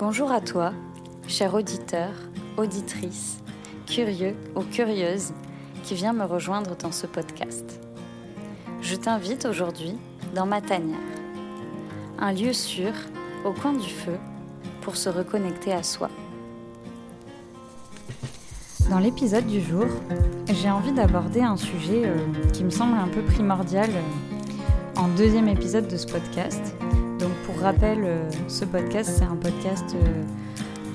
Bonjour à toi, cher auditeur, auditrice, curieux ou curieuse qui vient me rejoindre dans ce podcast. Je t'invite aujourd'hui dans ma tanière, un lieu sûr au coin du feu pour se reconnecter à soi. Dans l'épisode du jour, j'ai envie d'aborder un sujet euh, qui me semble un peu primordial euh, en deuxième épisode de ce podcast. Donc pour rappel, euh, ce podcast, c'est un podcast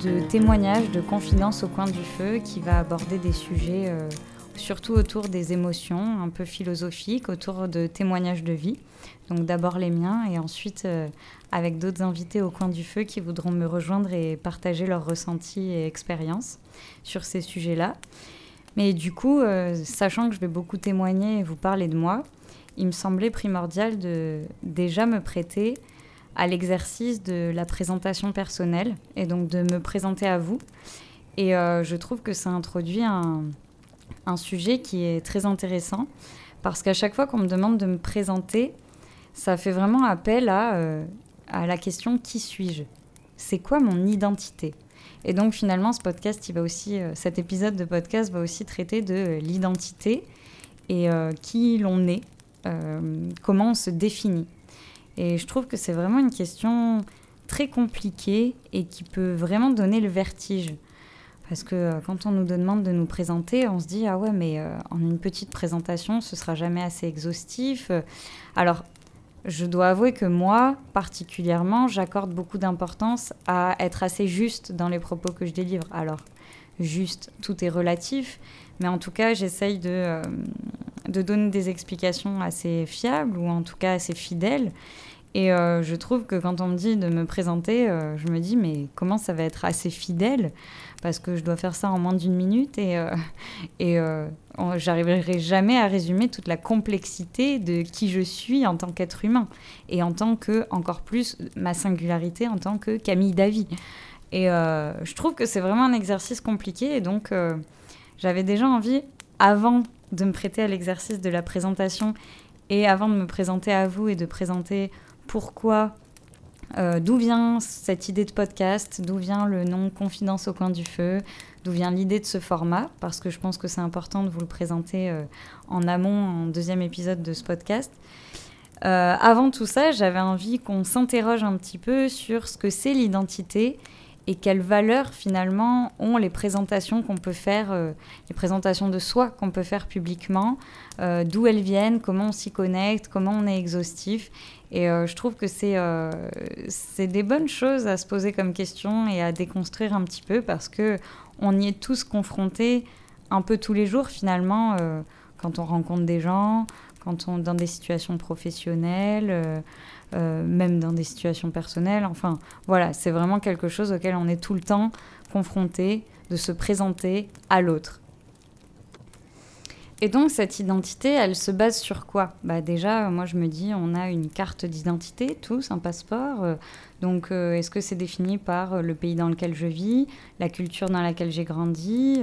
de témoignages, de confidences au coin du feu qui va aborder des sujets surtout autour des émotions, un peu philosophiques, autour de témoignages de vie. Donc d'abord les miens et ensuite euh, avec d'autres invités au coin du feu qui voudront me rejoindre et partager leurs ressentis et expériences sur ces sujets-là. Mais du coup, euh, sachant que je vais beaucoup témoigner et vous parler de moi, il me semblait primordial de déjà me prêter à l'exercice de la présentation personnelle et donc de me présenter à vous. Et euh, je trouve que ça introduit un, sujet qui est très intéressant parce qu'à chaque fois qu'on me demande de me présenter, ça fait vraiment appel à, euh, la question qui suis-je? C'est quoi mon identité? Et donc finalement, ce podcast, il va aussi, euh, cet épisode de podcast va aussi traiter de l'identité et qui l'on est, comment on se définit. Et je trouve que c'est vraiment une question très compliquée et qui peut vraiment donner le vertige. Parce que euh, quand on nous demande de nous présenter, on se dit ah ouais mais euh, en une petite présentation ce sera jamais assez exhaustif. Alors je dois avouer que moi particulièrement j'accorde beaucoup d'importance à être assez juste dans les propos que je délivre. Alors juste tout est relatif, mais en tout cas j'essaye de, euh, de donner des explications assez fiables ou en tout cas assez fidèles. Et je trouve que quand on me dit de me présenter, je me dis mais comment ça va être assez fidèle? Parce que je dois faire ça en moins d'une minute et, euh, et euh, j'arriverai jamais à résumer toute la complexité de qui je suis en tant qu'être humain et en tant que, encore plus, ma singularité en tant que Camille Davy. Et euh, je trouve que c'est vraiment un exercice compliqué et donc j'avais déjà envie, avant de me prêter à l'exercice de la présentation et avant de me présenter à vous et de présenter pourquoi euh, d'où vient cette idée de podcast D'où vient le nom Confidence au coin du feu D'où vient l'idée de ce format Parce que je pense que c'est important de vous le présenter euh, en amont, en deuxième épisode de ce podcast. Euh, avant tout ça, j'avais envie qu'on s'interroge un petit peu sur ce que c'est l'identité et quelles valeurs finalement ont les présentations qu'on peut faire, les présentations de soi qu'on peut faire publiquement, d'où elles viennent, comment on s'y connecte, comment on est exhaustif. Et euh, je trouve que euh, c'est des bonnes choses à se poser comme question et à déconstruire un petit peu parce que on y est tous confrontés un peu tous les jours finalement euh, quand on rencontre des gens, quand on dans des situations professionnelles, même dans des situations personnelles. Enfin voilà, c'est vraiment quelque chose auquel on est tout le temps confronté de se présenter à l'autre. Et donc cette identité, elle se base sur quoi? Bah Déjà, moi je me dis, on a une carte d'identité, tous, un passeport. Euh, donc euh, est-ce que c'est défini par euh, le pays dans lequel je vis, la culture dans laquelle j'ai grandi,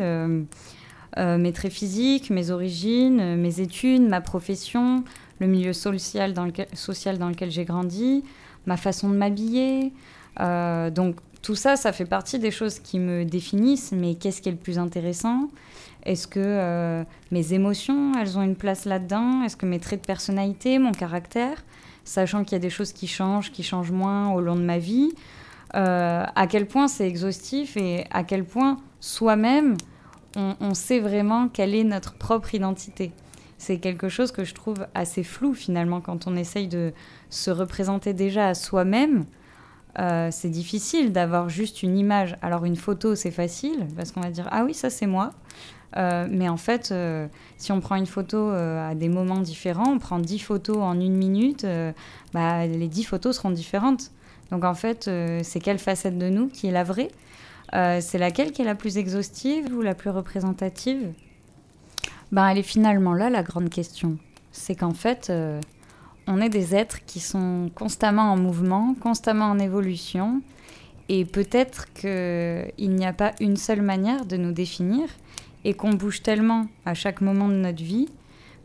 mes traits physiques, mes origines, mes études, ma profession, le milieu social dans lequel, social dans lequel j'ai grandi, ma façon de m'habiller Donc tout ça, ça fait partie des choses qui me définissent, mais qu'est-ce qui est le plus intéressant? Est-ce que euh, mes émotions, elles ont une place là-dedans? Est-ce que mes traits de personnalité, mon caractère, sachant qu'il y a des choses qui changent, qui changent moins au long de ma vie, euh, à quel point c'est exhaustif et à quel point soi-même, on, sait vraiment quelle est notre propre identité? C'est quelque chose que je trouve assez flou finalement quand on essaye de se représenter déjà à soi-même. Euh, c'est difficile d'avoir juste une image. Alors une photo, c'est facile parce qu'on va dire ah oui ça c'est moi. Euh, mais en fait, euh, si on prend une photo à des moments différents, on prend 10 photos en une minute, bah, les 10 photos seront différentes. Donc en fait, c'est quelle facette de nous qui est la vraie? C'est laquelle qui est la plus exhaustive ou la plus représentative? Ben, Elle est finalement là la grande question. C'est qu'en fait, on est des êtres qui sont constamment en mouvement, constamment en évolution. Et peut-être qu'il n'y a pas une seule manière de nous définir et qu'on bouge tellement à chaque moment de notre vie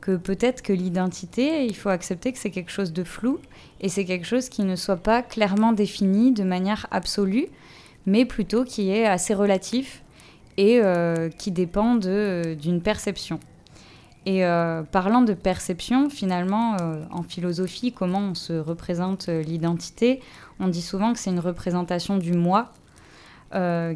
que peut-être que l'identité, il faut accepter que c'est quelque chose de flou et c'est quelque chose qui ne soit pas clairement défini de manière absolue, mais plutôt qui est assez relatif et qui dépend d'une perception. Et parlant de perception, finalement, en philosophie, comment on se représente l'identité, on dit souvent que c'est une représentation du moi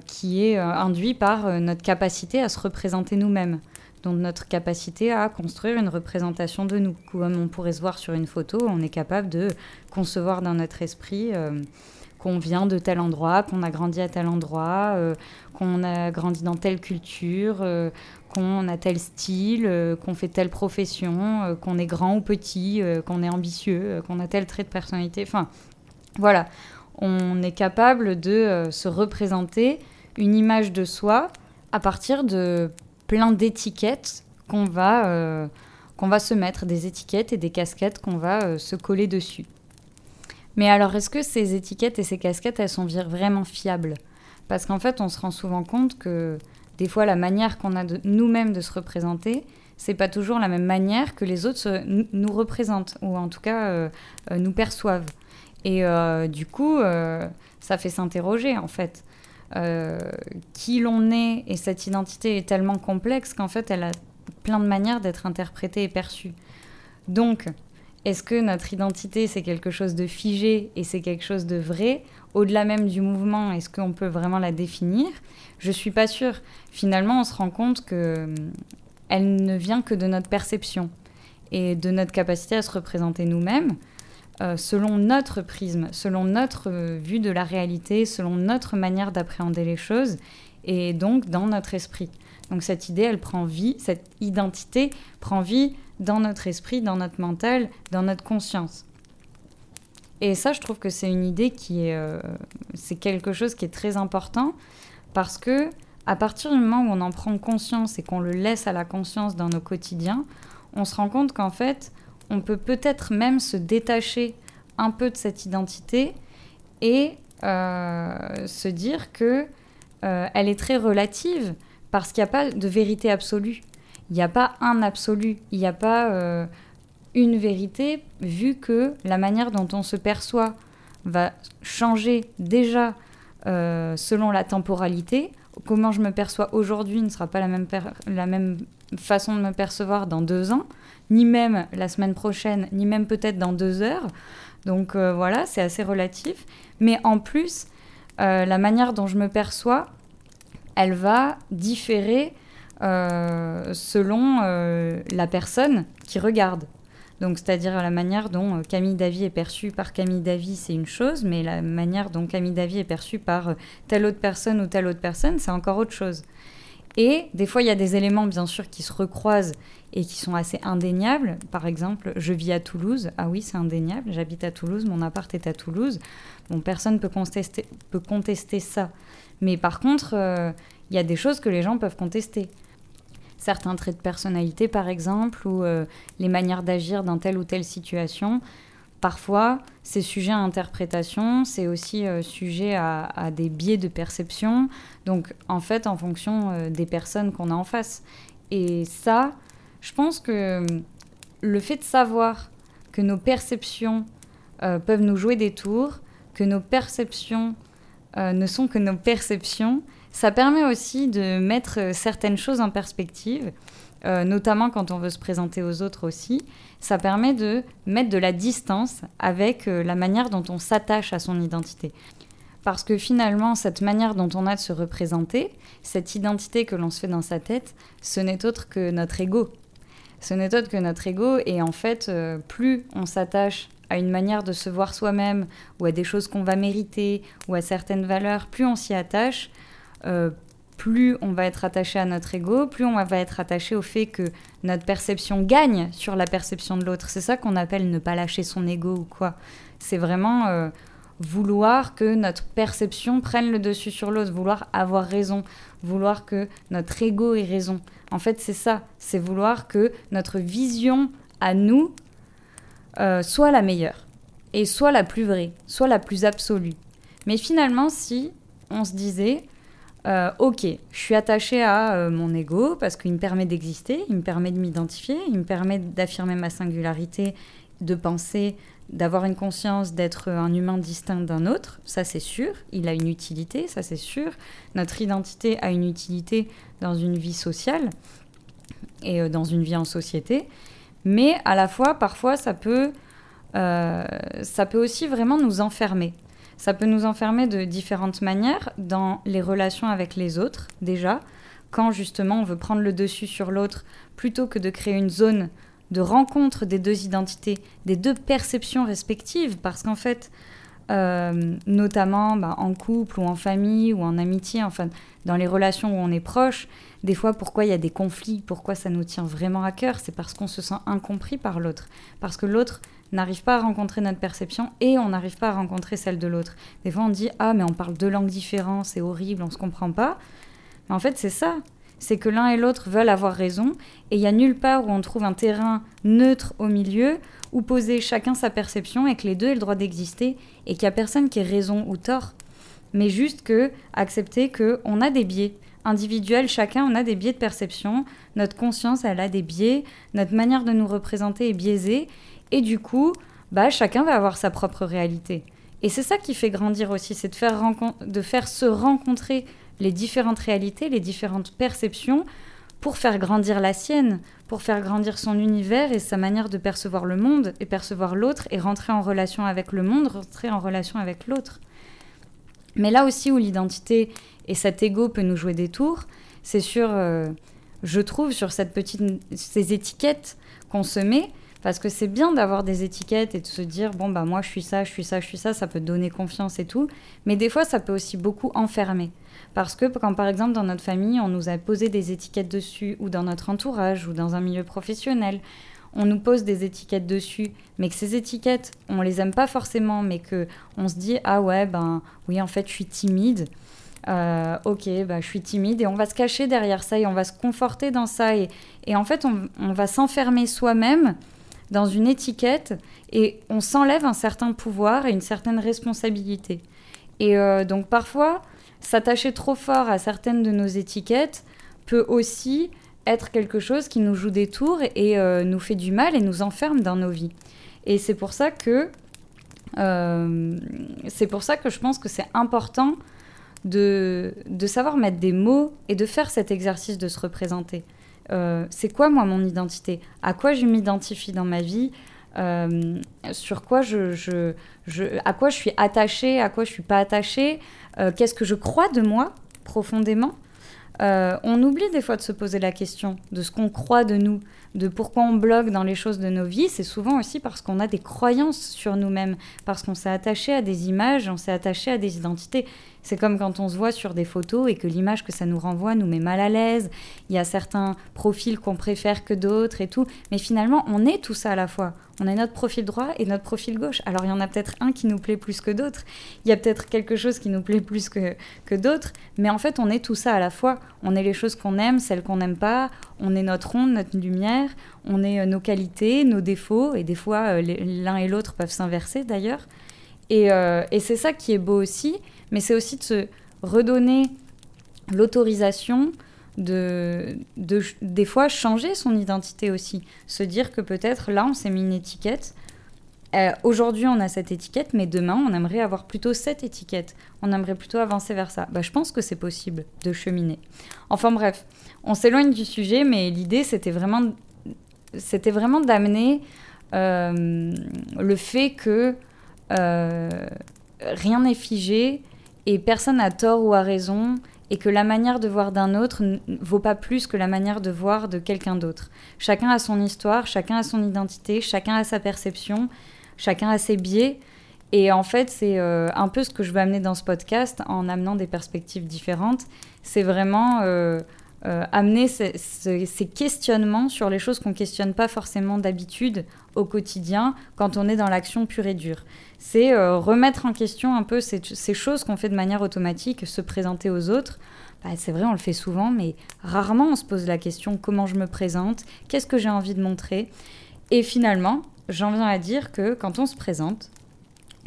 qui est induit par notre capacité à se représenter nous-mêmes donc notre capacité à construire une représentation de nous. Comme on pourrait se voir sur une photo, on est capable de concevoir dans notre esprit euh, qu'on vient de tel endroit, qu'on a grandi à tel endroit, euh, qu'on a grandi dans telle culture, euh, qu'on a tel style, qu'on fait telle profession, qu'on est grand ou petit, qu'on est ambitieux, qu'on a tel trait de personnalité. Enfin, voilà, on est capable de se représenter une image de soi à partir de plein d'étiquettes qu'on va, euh, qu'on va se mettre, des étiquettes et des casquettes qu'on va euh, se coller dessus. Mais alors, est-ce que ces étiquettes et ces casquettes, elles sont vraiment fiables? Parce qu'en fait, on se rend souvent compte que des fois, la manière qu'on a de nous-mêmes de se représenter, c'est pas toujours la même manière que les autres nous représentent, ou en tout cas euh, nous perçoivent. Et du coup, ça fait s'interroger, en fait. Euh, qui l'on est et cette identité est tellement complexe qu'en fait elle a plein de manières d'être interprétée et perçue. Donc, est-ce que notre identité c'est quelque chose de figé et c'est quelque chose de vrai Au-delà même du mouvement, est-ce qu'on peut vraiment la définir? Je suis pas sûre. Finalement, on se rend compte que hum, elle ne vient que de notre perception et de notre capacité à se représenter nous-mêmes. Euh, selon notre prisme, selon notre euh, vue de la réalité, selon notre manière d'appréhender les choses, et donc dans notre esprit. Donc cette idée, elle prend vie, cette identité prend vie dans notre esprit, dans notre mental, dans notre conscience. Et ça, je trouve que c'est une idée qui est, euh, c'est quelque chose qui est très important parce que à partir du moment où on en prend conscience et qu'on le laisse à la conscience dans nos quotidiens, on se rend compte qu'en fait, on peut peut-être même se détacher un peu de cette identité et euh, se dire que euh, elle est très relative parce qu'il n'y a pas de vérité absolue. Il n'y a pas un absolu. Il n'y a pas euh, une vérité vu que la manière dont on se perçoit va changer déjà selon la temporalité. Comment je me perçois aujourd'hui ne sera pas la même, façon de me percevoir dans deux ans ni même la semaine prochaine, ni même peut-être dans deux heures. Donc euh, voilà, c'est assez relatif. Mais en plus, euh, la manière dont je me perçois, elle va différer euh, selon la personne qui regarde. Donc, c'est-à-dire la manière dont Camille Davy est perçue par Camille Davy, c'est une chose, mais la manière dont Camille Davy est perçue par telle autre personne ou telle autre personne, c'est encore autre chose. Et des fois, il y a des éléments, bien sûr, qui se recroisent et qui sont assez indéniables. Par exemple, je vis à Toulouse. Ah oui, c'est indéniable. J'habite à Toulouse. Mon appart est à Toulouse. Bon, personne contester, peut contester ça. Mais par contre, euh, il y a des choses que les gens peuvent contester. Certains traits de personnalité, par exemple, ou euh, les manières d'agir dans telle ou telle situation. Parfois, c'est sujet à interprétation, c'est aussi euh, sujet à, des biais de perception, donc en fait en fonction euh, des personnes qu'on a en face. Et ça, je pense que le fait de savoir que nos perceptions peuvent nous jouer des tours, que nos perceptions ne sont que nos perceptions, ça permet aussi de mettre certaines choses en perspective euh, notamment quand on veut se présenter aux autres aussi, ça permet de mettre de la distance avec euh, la manière dont on s'attache à son identité. Parce que finalement, cette manière dont on a de se représenter, cette identité que l'on se fait dans sa tête, ce n'est autre que notre ego. Ce n'est autre que notre ego, et en fait, euh, plus on s'attache à une manière de se voir soi-même, ou à des choses qu'on va mériter, ou à certaines valeurs, plus on s'y attache, plus on va être attaché à notre ego, plus on va être attaché au fait que notre perception gagne sur la perception de l'autre. C'est ça qu'on appelle ne pas lâcher son ego ou quoi. C'est vraiment euh, vouloir que notre perception prenne le dessus sur l'autre, vouloir avoir raison, vouloir que notre ego ait raison. En fait, c'est ça, c'est vouloir que notre vision à nous euh, soit la meilleure et soit la plus vraie, soit la plus absolue. Mais finalement, si on se disait, euh, ok, je suis attachée à euh, mon ego parce qu'il me permet d'exister, il me permet de m'identifier, il me permet d'affirmer ma singularité, de penser d'avoir une conscience d'être un humain distinct d'un autre, ça c'est sûr, il a une utilité, ça c'est sûr. Notre identité a une utilité dans une vie sociale et euh, dans une vie en société, mais à la fois, parfois, ça peut, ça peut aussi vraiment nous enfermer. Ça peut nous enfermer de différentes manières dans les relations avec les autres, déjà, quand justement on veut prendre le dessus sur l'autre, plutôt que de créer une zone de rencontre des deux identités, des deux perceptions respectives, parce qu'en fait, euh, notamment bah, en couple ou en famille ou en amitié, enfin dans les relations où on est proche, des fois pourquoi il y a des conflits, pourquoi ça nous tient vraiment à cœur, c'est parce qu'on se sent incompris par l'autre, parce que l'autre n'arrive pas à rencontrer notre perception et on n'arrive pas à rencontrer celle de l'autre. Des fois on dit ah mais on parle deux langues différentes, c'est horrible, on se comprend pas. Mais en fait c'est ça, c'est que l'un et l'autre veulent avoir raison, et il n'y a nulle part où on trouve un terrain neutre au milieu, où poser chacun sa perception, et que les deux aient le droit d'exister, et qu'il n'y a personne qui ait raison ou tort, mais juste que accepter qu'on a des biais. Individuels, chacun on a des biais de perception, notre conscience elle a des biais, notre manière de nous représenter est biaisée, et du coup, bah, chacun va avoir sa propre réalité. Et c'est ça qui fait grandir aussi, c'est de faire, se rencontrer les différentes réalités, les différentes perceptions pour faire grandir la sienne, pour faire grandir son univers et sa manière de percevoir le monde et percevoir l'autre et rentrer en relation avec le monde, rentrer en relation avec l'autre. Mais là aussi où l'identité et cet ego peut nous jouer des tours, c'est sur, euh, je trouve, sur cette petite, ces étiquettes qu'on se met, parce que c'est bien d'avoir des étiquettes et de se dire, bon, bah moi je suis ça, je suis ça, je suis ça, ça peut donner confiance et tout, mais des fois ça peut aussi beaucoup enfermer. Parce que quand par exemple dans notre famille, on nous a posé des étiquettes dessus, ou dans notre entourage, ou dans un milieu professionnel, on nous pose des étiquettes dessus, mais que ces étiquettes, on les aime pas forcément, mais que on se dit ah ouais ben oui en fait je suis timide, euh, ok bah, je suis timide et on va se cacher derrière ça et on va se conforter dans ça. Et, et en fait on, on va s'enfermer soi-même dans une étiquette et on s'enlève un certain pouvoir et une certaine responsabilité. Et euh, donc parfois s'attacher trop fort à certaines de nos étiquettes peut aussi être quelque chose qui nous joue des tours et euh, nous fait du mal et nous enferme dans nos vies. Et c'est pour ça que euh, c'est pour ça que je pense que c'est important de, de, savoir mettre des mots et de faire cet exercice de se représenter. Euh, c'est quoi moi mon identité? À quoi je m'identifie dans ma vie? Sur quoi je, je, je, à quoi je suis attachée, à quoi je suis pas attachée, euh, qu'est-ce que je crois de moi profondément? Euh, on oublie des fois de se poser la question de ce qu'on croit de nous, de pourquoi on bloque dans les choses de nos vies. C'est souvent aussi parce qu'on a des croyances sur nous-mêmes, parce qu'on s'est attaché à des images, on s'est attaché à des identités. C'est comme quand on se voit sur des photos et que l'image que ça nous renvoie nous met mal à l'aise. Il y a certains profils qu'on préfère que d'autres et tout. Mais finalement, on est tout ça à la fois. On a notre profil droit et notre profil gauche. Alors il y en a peut-être un qui nous plaît plus que d'autres. Il y a peut-être quelque chose qui nous plaît plus que, que d'autres. Mais en fait, on est tout ça à la fois. On est les choses qu'on aime, celles qu'on n'aime pas. On est notre onde, notre lumière. On est euh, nos qualités, nos défauts. Et des fois, euh, l'un et l'autre peuvent s'inverser d'ailleurs. Et, euh, et c'est ça qui est beau aussi mais c'est aussi de se redonner l'autorisation de, de, des fois changer son identité aussi. Se dire que peut-être là, on s'est mis une étiquette. Euh, aujourd'hui, on a cette étiquette, mais demain, on aimerait avoir plutôt cette étiquette. On aimerait plutôt avancer vers ça. Bah, je pense que c'est possible de cheminer. Enfin bref, on s'éloigne du sujet, mais l'idée, c'était vraiment, c'était vraiment d'amener euh, le fait que rien n'est figé et personne n'a tort ou a raison et que la manière de voir d'un autre ne vaut pas plus que la manière de voir de quelqu'un d'autre. Chacun a son histoire, chacun a son identité, chacun a sa perception, chacun a ses biais. Et en fait, c'est euh, un peu ce que je veux amener dans ce podcast en amenant des perspectives différentes. C'est vraiment euh, euh, amener ces, ces, questionnements sur les choses qu'on questionne pas forcément d'habitude au quotidien quand on est dans l'action pure et dure. C'est euh, remettre en question un peu ces, choses qu'on fait de manière automatique, se présenter aux autres. Bah, c'est vrai, on le fait souvent, mais rarement on se pose la question comment je me présente, qu'est-ce que j'ai envie de montrer? Et finalement, j'en viens à dire que quand on se présente,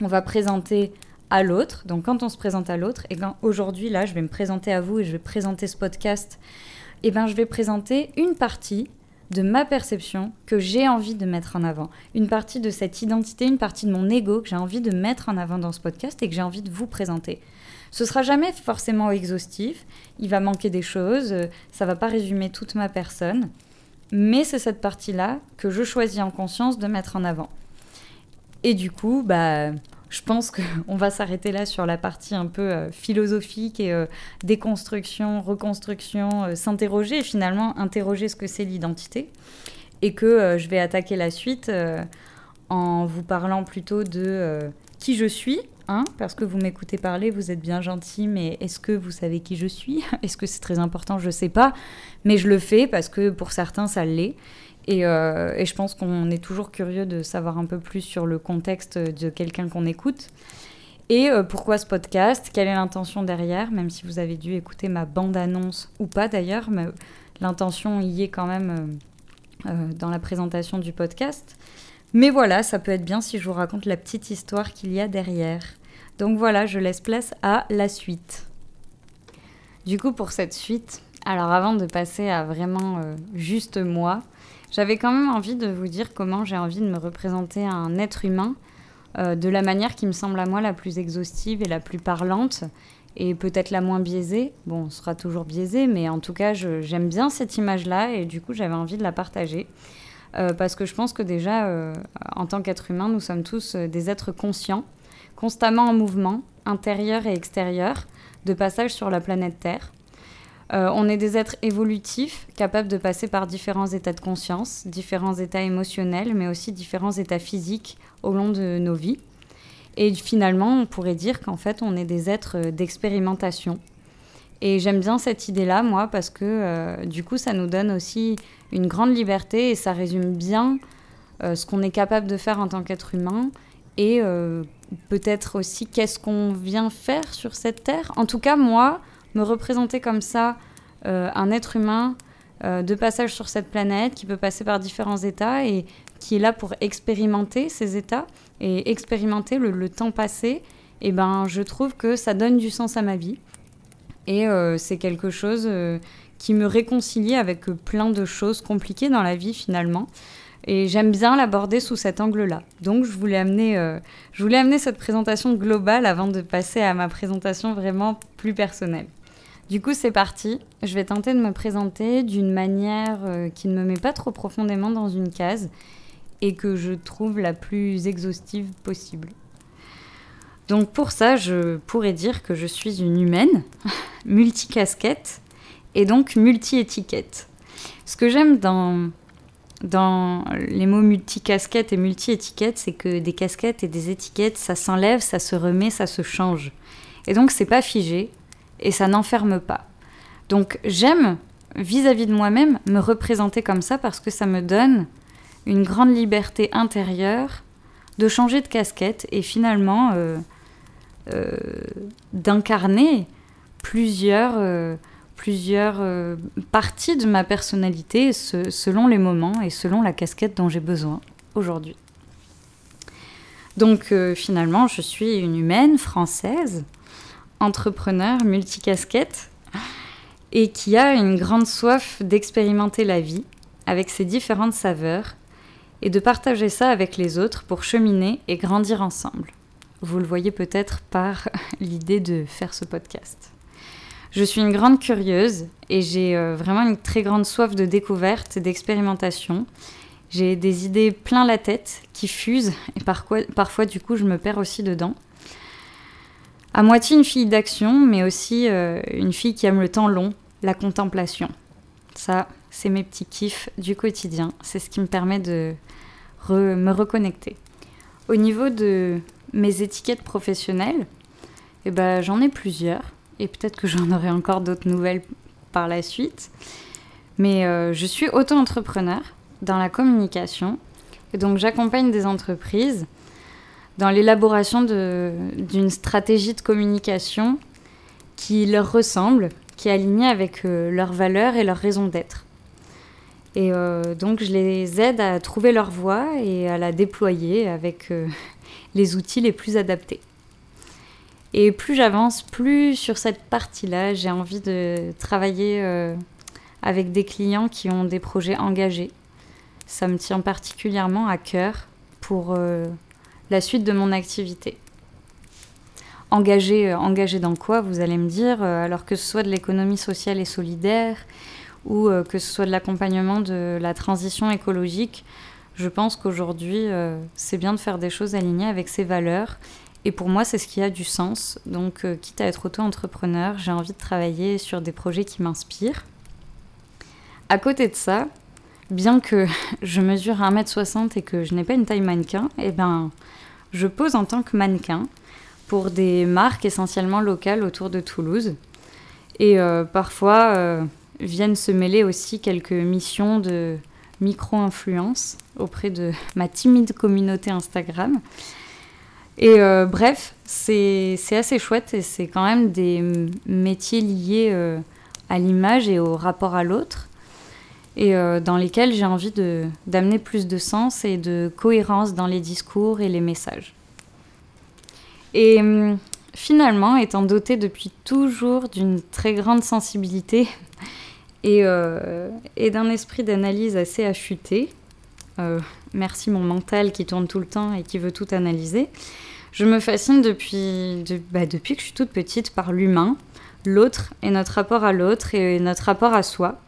on va présenter à l'autre. Donc quand on se présente à l'autre, et quand aujourd'hui là, je vais me présenter à vous et je vais présenter ce podcast, et eh ben je vais présenter une partie de ma perception que j'ai envie de mettre en avant. Une partie de cette identité, une partie de mon ego que j'ai envie de mettre en avant dans ce podcast et que j'ai envie de vous présenter. Ce sera jamais forcément exhaustif, il va manquer des choses, ça va pas résumer toute ma personne, mais c'est cette partie-là que je choisis en conscience de mettre en avant. Et du coup, bah, je pense qu'on va s'arrêter là sur la partie un peu euh, philosophique et euh, déconstruction, reconstruction, euh, s'interroger finalement interroger ce que c'est l'identité. Et que je vais attaquer la suite en vous parlant plutôt de qui je suis. Hein, parce que vous m'écoutez parler, vous êtes bien gentil, mais est-ce que vous savez qui je suis? Est-ce que c'est très important? Je ne sais pas, mais je le fais parce que pour certains, ça l'est. Euh, et, je pense qu'on est toujours curieux de savoir un peu plus sur le contexte de quelqu'un qu'on écoute. Et euh, pourquoi ce podcast? Quelle est l'intention derrière? Même si vous avez dû écouter ma bande-annonce ou pas d'ailleurs, mais l'intention y est quand même euh, dans la présentation du podcast. Mais voilà, ça peut être bien si je vous raconte la petite histoire qu'il y a derrière. Donc voilà, je laisse place à la suite. Du coup, pour cette suite, alors avant de passer à vraiment juste moi, j'avais quand même envie de vous dire comment j'ai envie de me représenter un être humain euh, de la manière qui me semble à moi la plus exhaustive et la plus parlante et peut-être la moins biaisée. Bon, on sera toujours biaisé, mais en tout cas, j'aime bien cette image-là et du coup, j'avais envie de la partager. Euh, parce que je pense que déjà, euh, en tant qu'être humain, nous sommes tous des êtres conscients, constamment en mouvement, intérieur et extérieur, de passage sur la planète Terre. Euh, on est des êtres évolutifs, capables de passer par différents états de conscience, différents états émotionnels, mais aussi différents états physiques au long de nos vies. Et finalement, on pourrait dire qu'en fait, on est des êtres d'expérimentation. Et j'aime bien cette idée-là, moi, parce que euh, du coup, ça nous donne aussi une grande liberté et ça résume bien euh, ce qu'on est capable de faire en tant qu'être humain et peut-être aussi qu'est-ce qu'on vient faire sur cette terre. En tout cas, moi, me représenter comme ça euh, un être humain euh, de passage sur cette planète qui peut passer par différents états et qui est là pour expérimenter ces états et expérimenter le, temps passé, et eh ben je trouve que ça donne du sens à ma vie. Et euh, c'est quelque chose qui me réconcilie avec plein de choses compliquées dans la vie finalement. Et j'aime bien l'aborder sous cet angle-là. Donc je voulais, amener, je voulais amener cette présentation globale avant de passer à ma présentation vraiment plus personnelle. Du coup, c'est parti. Je vais tenter de me présenter d'une manière euh, qui ne me met pas trop profondément dans une case et que je trouve la plus exhaustive possible. Donc pour ça, je pourrais dire que je suis une humaine, multicasquette et donc multi-étiquette. Ce que j'aime dans, dans les mots multicasquette et multi-étiquette, c'est que des casquettes et des étiquettes, ça s'enlève, ça se remet, ça se change. Et donc c'est pas figé, et ça n'enferme pas. Donc j'aime, vis-à-vis de moi-même, me représenter comme ça parce que ça me donne une grande liberté intérieure de changer de casquette et finalement euh, euh, d'incarner plusieurs, euh, plusieurs parties de ma personnalité selon les moments et selon la casquette dont j'ai besoin aujourd'hui. Donc finalement, je suis une humaine française entrepreneur multicasquette et qui a une grande soif d'expérimenter la vie avec ses différentes saveurs et de partager ça avec les autres pour cheminer et grandir ensemble. Vous le voyez peut-être par l'idée de faire ce podcast. Je suis une grande curieuse et j'ai euh, vraiment une très grande soif de découverte et d'expérimentation. J'ai des idées plein la tête qui fusent et parfois, parfois du coup je me perds aussi dedans à moitié une fille d'action, mais aussi euh, une fille qui aime le temps long, la contemplation. Ça, c'est mes petits kiffs du quotidien. C'est ce qui me permet de me reconnecter. Au niveau de mes étiquettes professionnelles, eh ben, j'en ai plusieurs. Et peut-être que j'en aurai encore d'autres nouvelles par la suite. Mais euh, je suis auto-entrepreneur dans la communication. Et donc j'accompagne des entreprises dans l'élaboration d'une stratégie de communication qui leur ressemble, qui est alignée avec euh, leurs valeurs et leurs raisons d'être. Et euh, donc je les aide à trouver leur voie et à la déployer avec euh, les outils les plus adaptés. Et plus j'avance, plus sur cette partie-là, j'ai envie de travailler avec des clients qui ont des projets engagés. Ça me tient particulièrement à cœur pour la suite de mon activité. Engagé, engagé dans quoi, vous allez me dire, alors que ce soit de l'économie sociale et solidaire, ou que ce soit de l'accompagnement de la transition écologique, je pense qu'aujourd'hui, euh, c'est bien de faire des choses alignées avec ses valeurs. Et pour moi, c'est ce qui a du sens. Donc, euh, quitte à être auto-entrepreneur, j'ai envie de travailler sur des projets qui m'inspirent. À côté de ça, bien que je mesure 1m60 et que je n'ai pas une taille mannequin, eh ben, je pose en tant que mannequin pour des marques essentiellement locales autour de Toulouse. Et euh, parfois viennent se mêler aussi quelques missions de micro-influence auprès de ma timide communauté Instagram. Et euh, bref, c'est assez chouette et c'est quand même des métiers liés euh, à l'image et au rapport à l'autre et euh, dans lesquels j'ai envie d'amener plus de sens et de cohérence dans les discours et les messages. Et hum, finalement, étant dotée depuis toujours d'une très grande sensibilité euh, et, d'un esprit d'analyse assez affûté. Euh, merci mon mental qui tourne tout le temps et qui veut tout analyser. Je me fascine depuis, bah, depuis que je suis toute petite par l'humain, l'autre et notre rapport à l'autre et notre rapport à soi.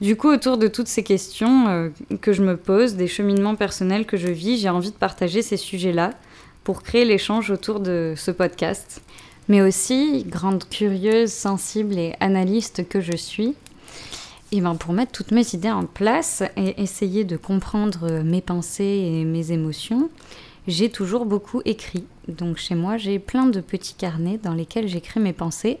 Du coup, autour de toutes ces questions euh, que je me pose, des cheminements personnels que je vis, j'ai envie de partager ces sujets-là pour créer l'échange autour de ce podcast. Mais aussi, grande curieuse, sensible et analyste que je suis, et ben pour mettre toutes mes idées en place et essayer de comprendre mes pensées et mes émotions, j'ai toujours beaucoup écrit. Donc chez moi, j'ai plein de petits carnets dans lesquels j'écris mes pensées.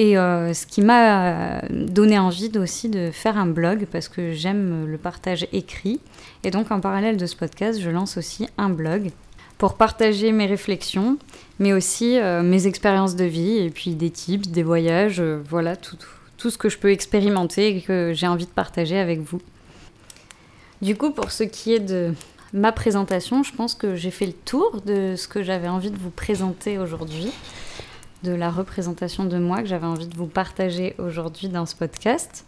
Et euh, ce qui m'a donné envie aussi de faire un blog parce que j'aime le partage écrit. Et donc en parallèle de ce podcast, je lance aussi un blog pour partager mes réflexions, mais aussi euh, mes expériences de vie et puis des tips, des voyages, euh, voilà, tout, tout ce que je peux expérimenter et que j'ai envie de partager avec vous. Du coup, pour ce qui est de ma présentation, je pense que j'ai fait le tour de ce que j'avais envie de vous présenter aujourd'hui, de la représentation de moi que j'avais envie de vous partager aujourd'hui dans ce podcast.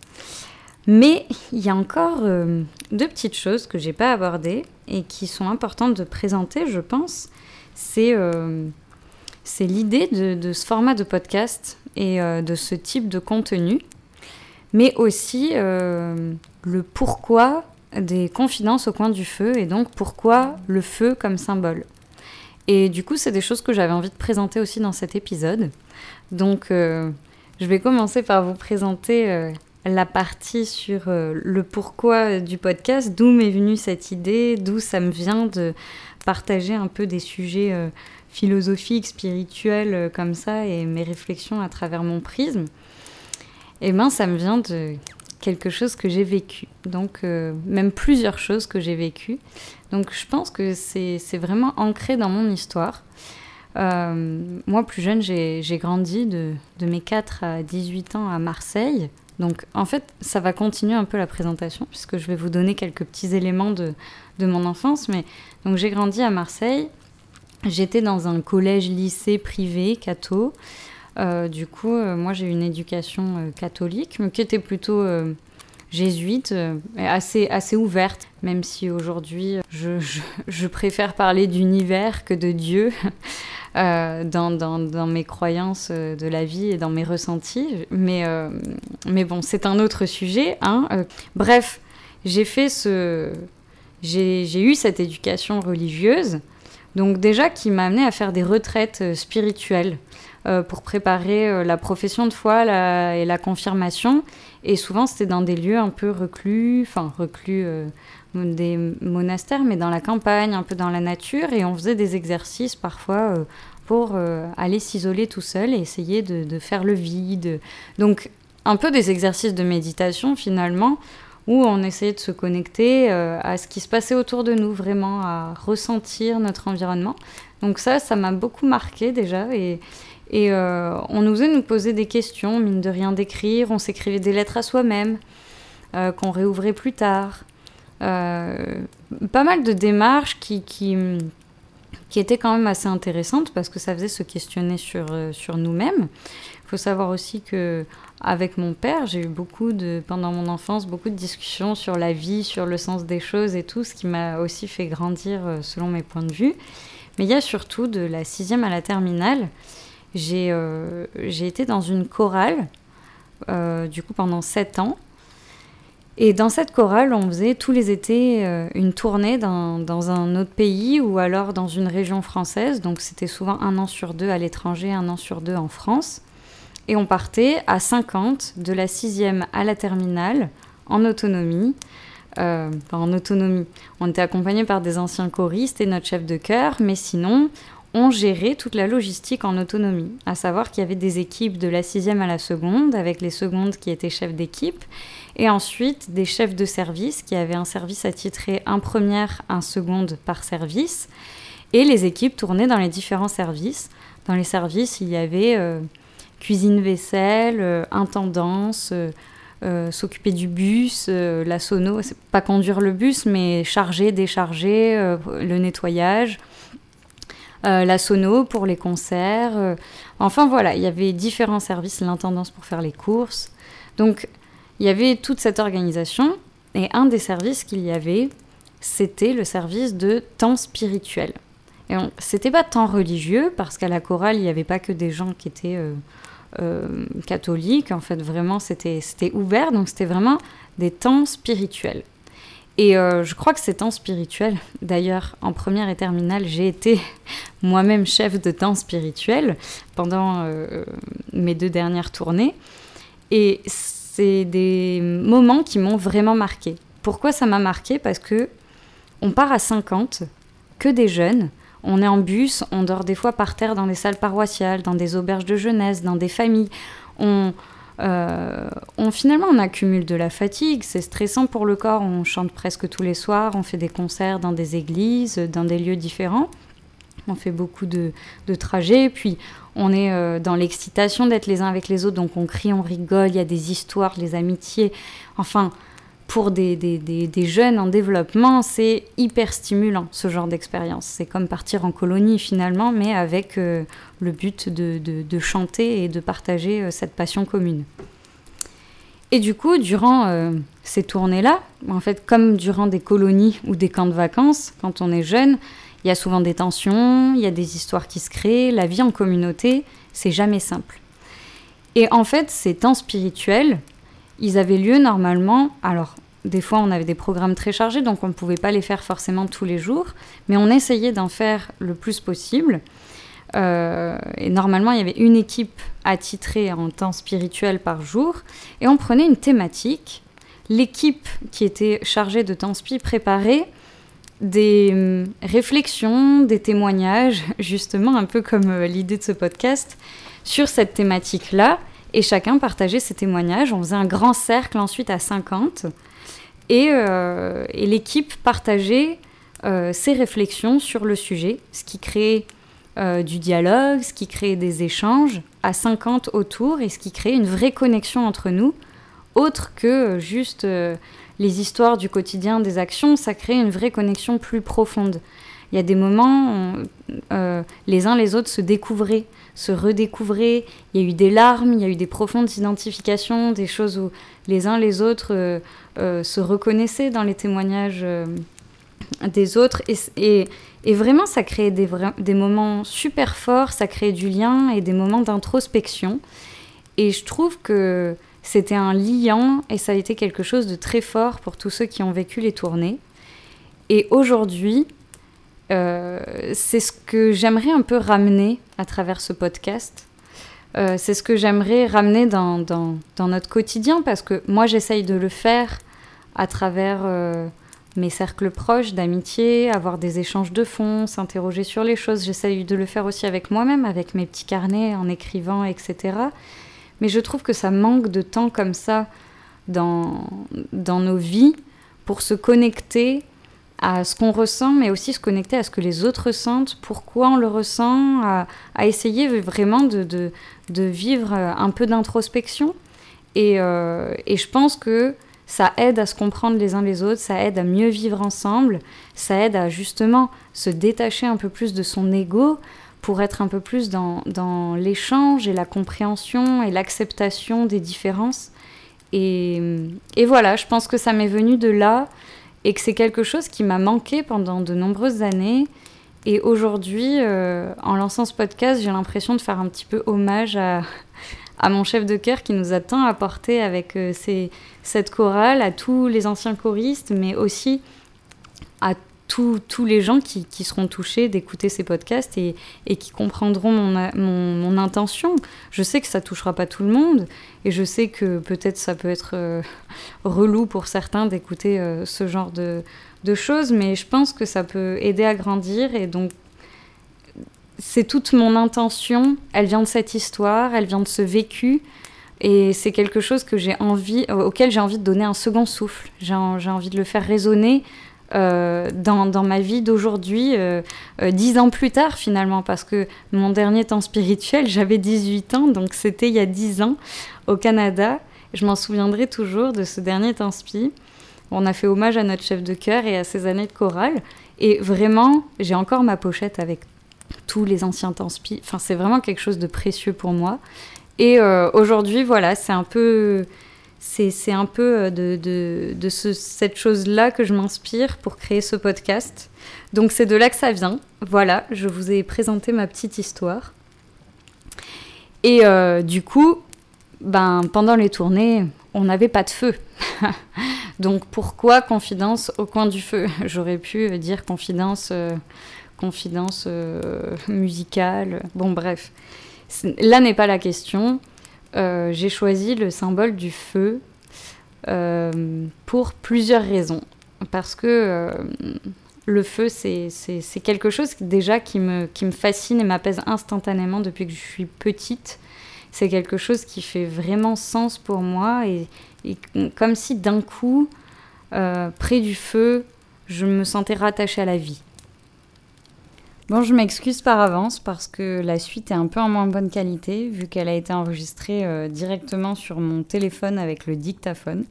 Mais il y a encore euh, deux petites choses que j'ai pas abordées et qui sont importantes de présenter, je pense. C'est euh, l'idée de, ce format de podcast et euh, de ce type de contenu, mais aussi le pourquoi des confidences au coin du feu et donc pourquoi le feu comme symbole. Et du coup, c'est des choses que j'avais envie de présenter aussi dans cet épisode. Donc, euh, je vais commencer par vous présenter la partie sur le pourquoi du podcast, d'où m'est venue cette idée, d'où ça me vient de partager un peu des sujets philosophique, spirituelle euh, comme ça et mes réflexions à travers mon prisme, eh ben ça me vient de quelque chose que j'ai vécu. Donc euh, même plusieurs choses que j'ai vécues. Donc je pense que c'est vraiment ancré dans mon histoire. Euh, moi, plus jeune, j'ai grandi de, de, mes 4 à 18 ans à Marseille. Donc, en fait, ça va continuer un peu la présentation, puisque je vais vous donner quelques petits éléments de, de mon enfance. Mais donc, j'ai grandi à Marseille. J'étais dans un collège-lycée privé, catho. Euh, du coup, euh, moi, j'ai une éducation euh, catholique, mais qui était plutôt jésuite, assez, assez ouverte, même si aujourd'hui, je, préfère parler d'univers que de Dieu dans, dans, mes croyances de la vie et dans mes ressentis. Mais, mais bon, c'est un autre sujet. Hein. bref, j'ai fait ce... J'ai eu cette éducation religieuse donc déjà qui m'a amené à faire des retraites spirituelles pour préparer euh, la profession de foi et la confirmation. Et souvent c'était dans des lieux un peu reclus, enfin reclus des monastères, mais dans la campagne, un peu dans la nature. Et on faisait des exercices parfois pour aller s'isoler tout seul et essayer de, faire le vide. Donc un peu des exercices de méditation finalement où on essayait de se connecter euh, à ce qui se passait autour de nous, vraiment à ressentir notre environnement. Donc ça, ça m'a beaucoup marqué déjà et, et euh, on faisait nous poser des questions, mine de rien d'écrire, on s'écrivait des lettres à soi-même euh, qu'on réouvrait plus tard. pas mal de démarches qui, étaient quand même assez intéressantes parce que ça faisait se questionner sur, sur nous-mêmes. Il faut savoir aussi que avec mon père, j'ai eu beaucoup de, pendant mon enfance, beaucoup de discussions sur la vie, sur le sens des choses et tout, ce qui m'a aussi fait grandir euh, selon mes points de vue. Mais il y a surtout de la sixième à la terminale, j'ai euh, été dans une chorale, euh, du coup pendant sept ans. Et dans cette chorale, on faisait tous les étés euh, une tournée dans, dans, un autre pays ou alors dans une région française. Donc c'était souvent un an sur deux à l'étranger, un an sur deux en France. Et on partait à 50 de la sixième à la terminale en autonomie. Euh, en autonomie. On était accompagné par des anciens choristes et notre chef de chœur, mais sinon, on gérait toute la logistique en autonomie. À savoir qu'il y avait des équipes de la sixième à la seconde, avec les secondes qui étaient chefs d'équipe, et ensuite des chefs de service qui avaient un service attitré un première, un seconde par service, et les équipes tournaient dans les différents services. Dans les services, il y avait euh, cuisine-vaisselle, euh, intendance, euh, s'occuper du bus, la sono, pas conduire le bus, mais charger, décharger, le nettoyage. La sono pour les concerts. enfin voilà, il y avait différents services, l'intendance pour faire les courses. Donc il y avait toute cette organisation et un des services qu'il y avait, c'était le service de temps spirituel. Et c'était pas temps religieux parce qu'à la chorale, il n'y avait pas que des gens qui étaient euh, euh, catholiques. En fait, vraiment, c'était ouvert. Donc, c'était vraiment des temps spirituels. Et euh, je crois que ces temps spirituels, d'ailleurs, en première et terminale, j'ai été moi-même chef de temps spirituel pendant mes deux dernières tournées. Et c'est des moments qui m'ont vraiment marqué. Pourquoi ça m'a marqué? Parce que on part à 50, que des jeunes, on est en bus, on dort des fois par terre dans les salles paroissiales, dans des auberges de jeunesse, dans des familles. Euh, on finalement on accumule de la fatigue, c'est stressant pour le corps, on chante presque tous les soirs, on fait des concerts dans des églises, dans des lieux différents. On fait beaucoup de, de trajets, puis on est euh, dans l'excitation d'être les uns avec les autres, donc on crie, on rigole, il y a des histoires, des amitiés. Enfin, pour des, jeunes en développement, c'est hyper stimulant ce genre d'expérience. C'est comme partir en colonie finalement, mais avec euh, le but de, chanter et de partager euh, cette passion commune. Et du coup, durant ces tournées-là, en fait, comme durant des colonies ou des camps de vacances, quand on est jeune, il y a souvent des tensions, il y a des histoires qui se créent, la vie en communauté, c'est jamais simple. Et en fait, ces temps spirituels, ils avaient lieu normalement, alors des fois on avait des programmes très chargés, donc on ne pouvait pas les faire forcément tous les jours, mais on essayait d'en faire le plus possible. Euh, et normalement, il y avait une équipe attitrée en temps spirituel par jour, et on prenait une thématique. L'équipe qui était chargée de temps spi préparait des hum, réflexions, des témoignages, justement un peu comme euh, l'idée de ce podcast, sur cette thématique-là. Et chacun partageait ses témoignages. On faisait un grand cercle ensuite à 50. Euh, et, l'équipe partageait euh, ses réflexions sur le sujet, ce qui créait du dialogue, ce qui créait des échanges à 50 autour et ce qui créait une vraie connexion entre nous, autre que juste les histoires du quotidien, des actions, ça crée une vraie connexion plus profonde. Il y a des moments où euh, les uns les autres se découvraient, se redécouvraient. Il y a eu des larmes, il y a eu des profondes identifications, des choses où les uns les autres euh, euh, se reconnaissaient dans les témoignages des autres. Et, vraiment, ça crée des, des moments super forts, ça crée du lien et des moments d'introspection. Et je trouve que c'était un liant et ça a été quelque chose de très fort pour tous ceux qui ont vécu les tournées. Et aujourd'hui, c'est ce que j'aimerais un peu ramener à travers ce podcast. Euh, c'est ce que j'aimerais ramener dans, dans, notre quotidien parce que moi j'essaye de le faire à travers euh, mes cercles proches d'amitié, avoir des échanges de fond, s'interroger sur les choses. J'essaye de le faire aussi avec moi-même, avec mes petits carnets, en écrivant, etc. Mais je trouve que ça manque de temps comme ça dans, dans nos vies pour se connecter à ce qu'on ressent, mais aussi se connecter à ce que les autres ressentent, pourquoi on le ressent, à, essayer vraiment de, de, vivre un peu d'introspection. Et, euh, et, je pense que ça aide à se comprendre les uns les autres, ça aide à mieux vivre ensemble, ça aide à justement se détacher un peu plus de son ego pour être un peu plus dans, dans l'échange et la compréhension et l'acceptation des différences. Et, et, voilà, je pense que ça m'est venu de là et que c'est quelque chose qui m'a manqué pendant de nombreuses années. Et aujourd'hui, euh, en lançant ce podcast, j'ai l'impression de faire un petit peu hommage à, à mon chef de chœur qui nous a tant apporté avec euh, cette chorale, à tous les anciens choristes, mais aussi à tous les gens qui, seront touchés d'écouter ces podcasts et, qui comprendront mon, intention. Je sais que ça touchera pas tout le monde et je sais que peut-être ça peut être euh, relou pour certains d'écouter euh, ce genre de, choses, mais je pense que ça peut aider à grandir et donc c'est toute mon intention. Elle vient de cette histoire, elle vient de ce vécu. Et c'est quelque chose que j'ai envie, auquel j'ai envie de donner un second souffle. J'ai envie de le faire résonner euh, dans, ma vie d'aujourd'hui, euh, euh, dix ans plus tard finalement, parce que mon dernier temps spirituel, j'avais 18 ans, donc c'était il y a dix ans au Canada. Je m'en souviendrai toujours de ce dernier temps spi. On a fait hommage à notre chef de chœur et à ses années de chorale. Et vraiment, j'ai encore ma pochette avec tous les anciens temps spi. Enfin, c'est vraiment quelque chose de précieux pour moi. Et aujourd'hui, voilà, c'est un peu c'est un peu euh, de, de, cette chose-là que je m'inspire pour créer ce podcast. Donc c'est de là que ça vient. Voilà, je vous ai présenté ma petite histoire. Et euh, du coup, ben, pendant les tournées, on n'avait pas de feu. Donc pourquoi confidence au coin du feu? J'aurais pu dire confidence, euh, confidence musicale. Bon bref, là n'est pas la question. Euh, j'ai choisi le symbole du feu euh, pour plusieurs raisons. Parce que euh, le feu, c'est quelque chose déjà qui me, qui me fascine et m'apaise instantanément depuis que je suis petite. C'est quelque chose qui fait vraiment sens pour moi et, et comme si d'un coup, près du feu, je me sentais rattachée à la vie. Bon, je m'excuse par avance parce que la suite est un peu en moins bonne qualité vu qu'elle a été enregistrée euh, directement sur mon téléphone avec le dictaphone.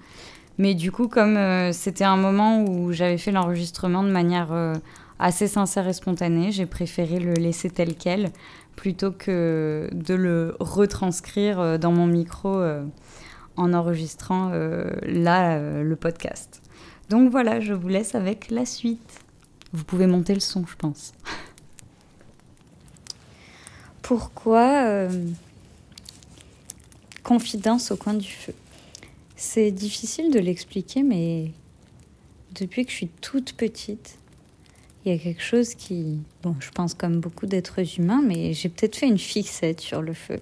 Mais du coup, comme euh, c'était un moment où j'avais fait l'enregistrement de manière euh, assez sincère et spontanée, j'ai préféré le laisser tel quel plutôt que de le retranscrire dans mon micro en enregistrant là le podcast. Donc voilà, je vous laisse avec la suite. Vous pouvez monter le son, je pense. pourquoi euh, confidence au coin du feu C'est difficile de l'expliquer, mais depuis que je suis toute petite, il y a quelque chose qui, bon, je pense comme beaucoup d'êtres humains, mais j'ai peut-être fait une fixette sur le feu.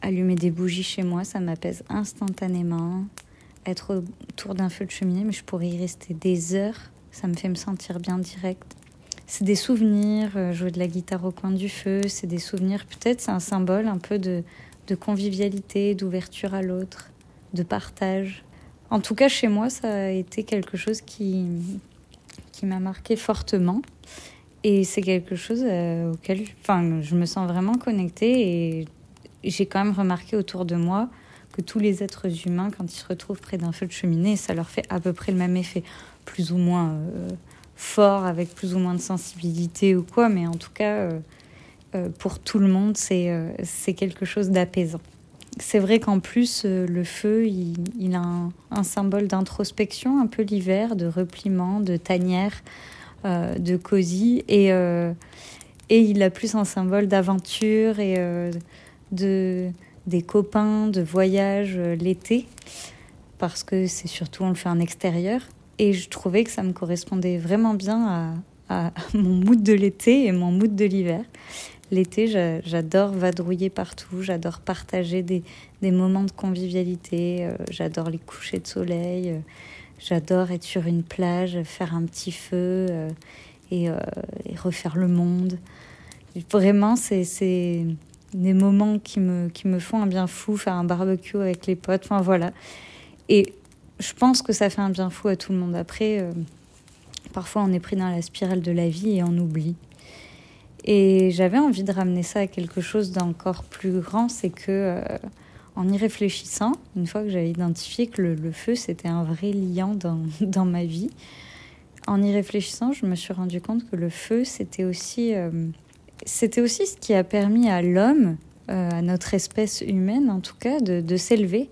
Allumer des bougies chez moi, ça m'apaise instantanément. Être autour d'un feu de cheminée, mais je pourrais y rester des heures, ça me fait me sentir bien direct c'est des souvenirs, euh, jouer de la guitare au coin du feu, c'est des souvenirs, peut-être c'est un symbole un peu de, convivialité, d'ouverture à l'autre, de partage. En tout cas, chez moi, ça a été quelque chose qui, qui m'a marqué fortement. Et c'est quelque chose euh, auquel enfin, je me sens vraiment connectée. Et j'ai quand même remarqué autour de moi que tous les êtres humains, quand ils se retrouvent près d'un feu de cheminée, ça leur fait à peu près le même effet, plus ou moins. Euh, fort, avec plus ou moins de sensibilité ou quoi, mais en tout cas, euh, euh, pour tout le monde, c'est euh, c'est quelque chose d'apaisant. C'est vrai qu'en plus, le feu, il, a un, symbole d'introspection, un peu l'hiver, de repliement, de tanière, de cosy, et, et il a plus un symbole d'aventure et de, des copains, de voyage l'été, parce que c'est surtout, on le fait en extérieur. Et je trouvais que ça me correspondait vraiment bien à, mon mood de l'été et mon mood de l'hiver. L'été, j'adore vadrouiller partout, j'adore partager des, des, moments de convivialité, euh, j'adore les couchers de soleil, euh, j'adore être sur une plage, faire un petit feu euh, et, refaire le monde. Vraiment, c'est des moments qui me, qui me font un bien fou, faire un barbecue avec les potes, enfin voilà. Et je pense que ça fait un bien fou à tout le monde. Après, euh, parfois on est pris dans la spirale de la vie et on oublie. Et j'avais envie de ramener ça à quelque chose d'encore plus grand, c'est que euh, en y réfléchissant, une fois que j'avais identifié que le, feu c'était un vrai liant dans, dans, ma vie, en y réfléchissant, je me suis rendu compte que le feu c'était aussi euh, c'était aussi ce qui a permis à l'homme, à notre espèce humaine en tout cas, de s'élever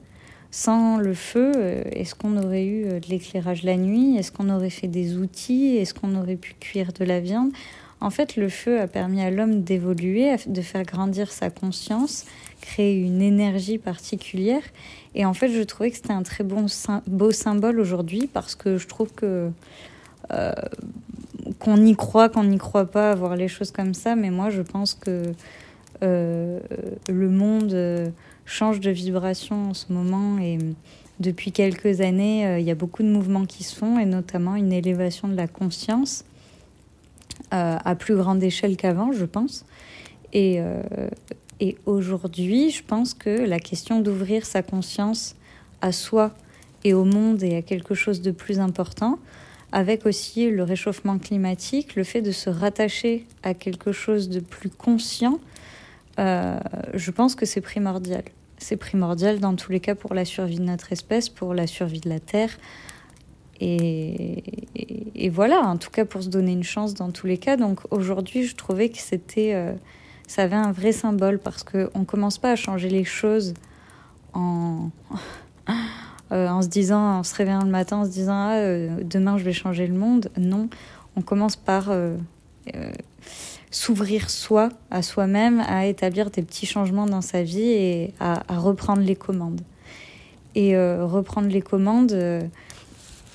sans le feu, euh, est-ce qu'on aurait eu euh, de l'éclairage la nuit? Est-ce qu'on aurait fait des outils? Est-ce qu'on aurait pu cuire de la viande? En fait, le feu a permis à l'homme d'évoluer, de faire grandir sa conscience, créer une énergie particulière. Et en fait, je trouvais que c'était un très bon, beau symbole aujourd'hui parce que je trouve que euh, qu'on y croit, qu'on n'y croit pas, voir les choses comme ça. Mais moi, je pense que le monde change de vibration en ce moment et depuis quelques années, euh, il y a beaucoup de mouvements qui se font et notamment une élévation de la conscience euh, à plus grande échelle qu'avant, je pense. Et, euh, et aujourd'hui, je pense que la question d'ouvrir sa conscience à soi et au monde et à quelque chose de plus important, avec aussi le réchauffement climatique, le fait de se rattacher à quelque chose de plus conscient, je pense que c'est primordial c'est primordial dans tous les cas pour la survie de notre espèce, pour la survie de la Terre. Et, voilà, en tout cas pour se donner une chance dans tous les cas. Donc aujourd'hui, je trouvais que c'était, euh, ça avait un vrai symbole parce qu'on ne commence pas à changer les choses en, euh, en se disant, en se réveillant le matin, en se disant ah, euh, demain je vais changer le monde. Non, on commence par s'ouvrir soi à soi-même, à établir des petits changements dans sa vie et à, reprendre les commandes. Et euh, reprendre les commandes, euh,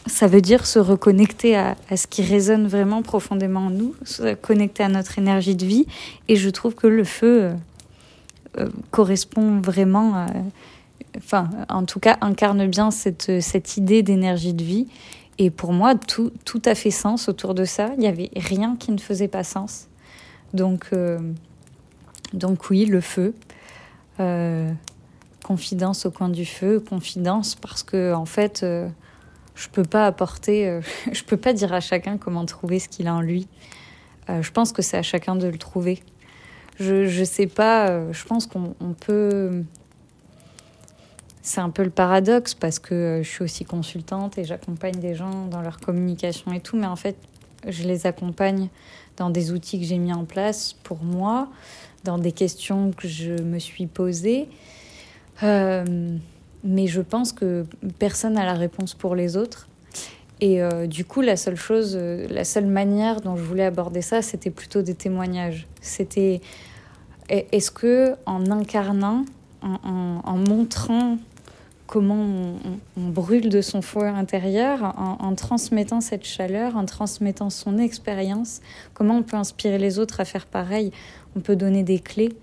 ça veut dire se reconnecter à, ce qui résonne vraiment profondément en nous, se connecter à notre énergie de vie. Et je trouve que le feu euh, correspond vraiment, enfin, en tout cas, incarne bien cette, cette idée d'énergie de vie. Et pour moi, tout, tout a fait sens autour de ça. Il n'y avait rien qui ne faisait pas sens. Donc, euh, donc oui, le feu. Euh, confidence au coin du feu, confidence parce que en fait, euh, je peux pas apporter, je peux pas dire à chacun comment trouver ce qu'il a en lui. je pense que c'est à chacun de le trouver. Je je sais pas, je pense qu'on peut. C'est un peu le paradoxe parce que je suis aussi consultante et j'accompagne des gens dans leur communication et tout, mais en fait, je les accompagne dans des outils que j'ai mis en place pour moi, dans des questions que je me suis posées. Euh, mais je pense que personne n'a la réponse pour les autres. Et euh, du coup, la seule chose, euh, la seule manière dont je voulais aborder ça, c'était plutôt des témoignages. C'était est-ce que en incarnant, en montrant comment on, brûle de son foie intérieur en, transmettant cette chaleur, en transmettant son expérience, comment on peut inspirer les autres à faire pareil. On peut donner des clés.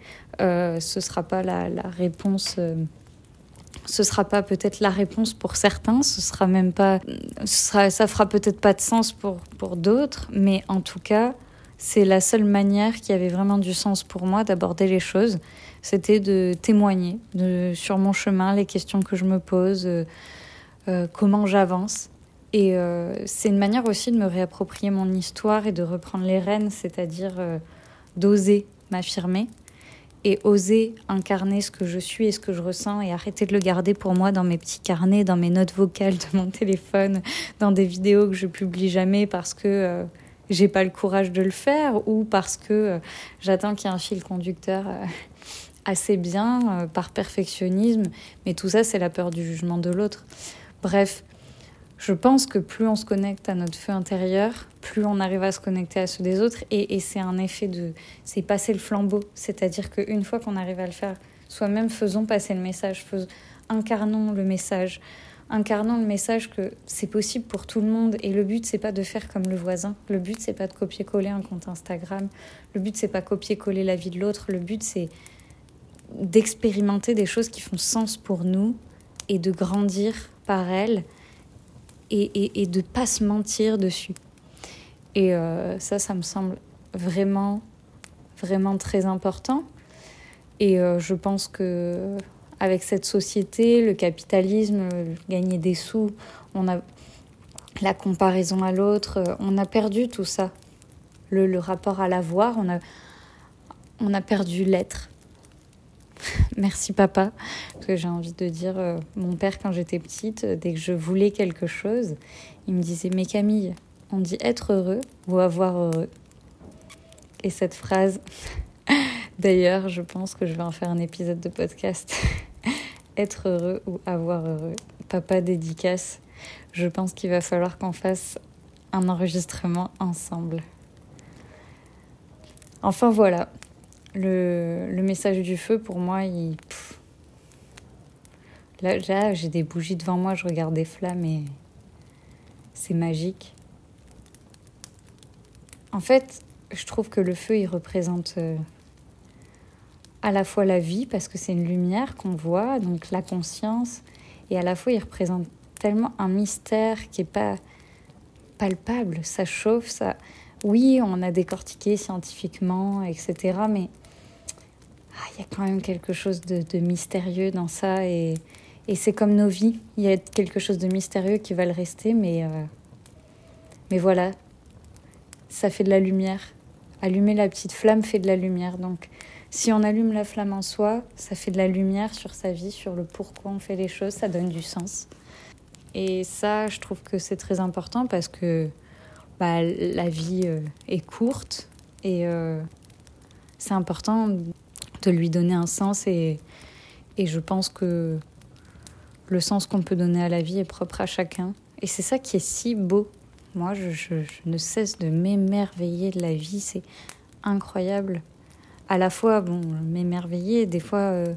Euh, ce ne sera pas la, réponse. Euh, ce sera pas peut-être la réponse pour certains, ce sera même pas, ça fera peut-être pas de sens pour, pour d'autres, mais en tout cas, c'est la seule manière qui avait vraiment du sens pour moi d'aborder les choses c'était de témoigner sur mon chemin, les questions que je me pose, euh, euh, comment j'avance. Et euh, c'est une manière aussi de me réapproprier mon histoire et de reprendre les rênes, c'est-à-dire d'oser m'affirmer et oser incarner ce que je suis et ce que je ressens et arrêter de le garder pour moi dans mes petits carnets, dans mes notes vocales de mon téléphone, dans des vidéos que je publie jamais parce que j'ai pas le courage de le faire ou parce que j'attends qu'il y ait un fil conducteur assez bien euh, par perfectionnisme, mais tout ça, c'est la peur du jugement de l'autre. Bref, je pense que plus on se connecte à notre feu intérieur, plus on arrive à se connecter à ceux des autres, et, c'est un effet de... c'est passer le flambeau, c'est-à-dire qu'une fois qu'on arrive à le faire, soi-même faisons passer le message, incarnons le message, incarnons le message que c'est possible pour tout le monde et le but c'est pas de faire comme le voisin, le but c'est pas de copier-coller un compte Instagram, le but c'est pas copier-coller la vie de l'autre, le but c'est d'expérimenter des choses qui font sens pour nous et de grandir par elles et, et, de pas se mentir dessus. Et euh, ça, ça me semble vraiment, vraiment très important. Et euh, je pense que avec cette société, le capitalisme, gagner des sous, on a la comparaison à l'autre, on a perdu tout ça. Le, le rapport à l'avoir, on a, on a perdu l'être. Merci papa, parce que j'ai envie de dire, euh, mon père quand j'étais petite, euh, dès que je voulais quelque chose, il me disait, mais Camille, on dit être heureux ou avoir heureux. Et cette phrase, d'ailleurs, je pense que je vais en faire un épisode de podcast. Être heureux ou avoir heureux. Papa dédicace. Je pense qu'il va falloir qu'on fasse un enregistrement ensemble. Enfin voilà, le, le message du feu pour moi, il... Là, j'ai des bougies devant moi, je regarde des flammes et c'est magique. En fait, je trouve que le feu, il représente euh, à la fois la vie, parce que c'est une lumière qu'on voit, donc la conscience, et à la fois, il représente tellement un mystère qui n'est pas palpable. Ça chauffe, ça. Oui, on a décortiqué scientifiquement, etc. Mais ah, il y a quand même quelque chose de, mystérieux dans ça. Et, c'est comme nos vies. Il y a quelque chose de mystérieux qui va le rester, mais, euh, mais voilà, ça fait de la lumière. Allumer la petite flamme fait de la lumière. Donc, si on allume la flamme en soi, ça fait de la lumière sur sa vie, sur le pourquoi on fait les choses, ça donne du sens. Et ça, je trouve que c'est très important parce que bah, la vie euh, est courte et euh, c'est important de lui donner un sens et, je pense que le sens qu'on peut donner à la vie est propre à chacun. Et c'est ça qui est si beau. Moi, je, ne cesse de m'émerveiller de la vie, c'est incroyable. À la fois, bon, m'émerveiller, des fois, euh,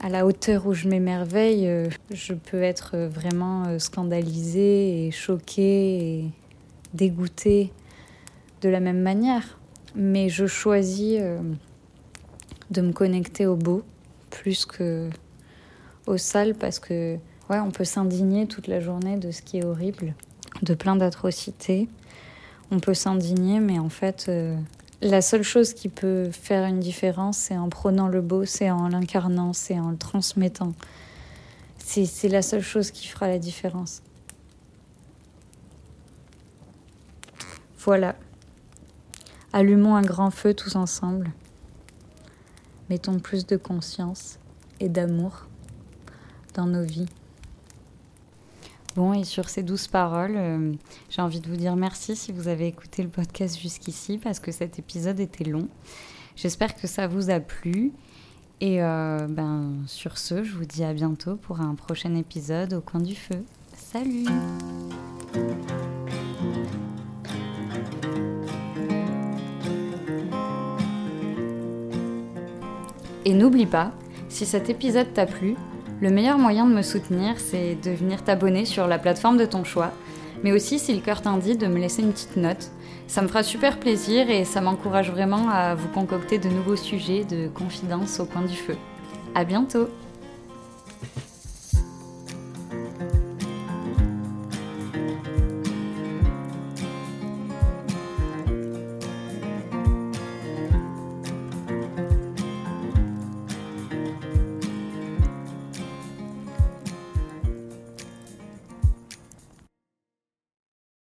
à la hauteur où je m'émerveille, je peux être vraiment scandalisée et choquée dégoûtée de la même manière. Mais je choisis euh, de me connecter au beau plus que au sale parce que ouais, on peut s'indigner toute la journée de ce qui est horrible, de plein d'atrocités. On peut s'indigner, mais en fait, la seule chose qui peut faire une différence, c'est en prenant le beau, c'est en l'incarnant, c'est en le transmettant. C'est la seule chose qui fera la différence. Voilà. Allumons un grand feu tous ensemble. Mettons plus de conscience et d'amour dans nos vies. Bon, et sur ces douces paroles, euh, j'ai envie de vous dire merci si vous avez écouté le podcast jusqu'ici parce que cet épisode était long. J'espère que ça vous a plu. Et euh, ben, sur ce, je vous dis à bientôt pour un prochain épisode au coin du feu. Salut Et n'oublie pas, si cet épisode t'a plu, le meilleur moyen de me soutenir, c'est de venir t'abonner sur la plateforme de ton choix, mais aussi, si le cœur t'indique, de me laisser une petite note. Ça me fera super plaisir et ça m'encourage vraiment à vous concocter de nouveaux sujets de confidence au coin du feu. À bientôt!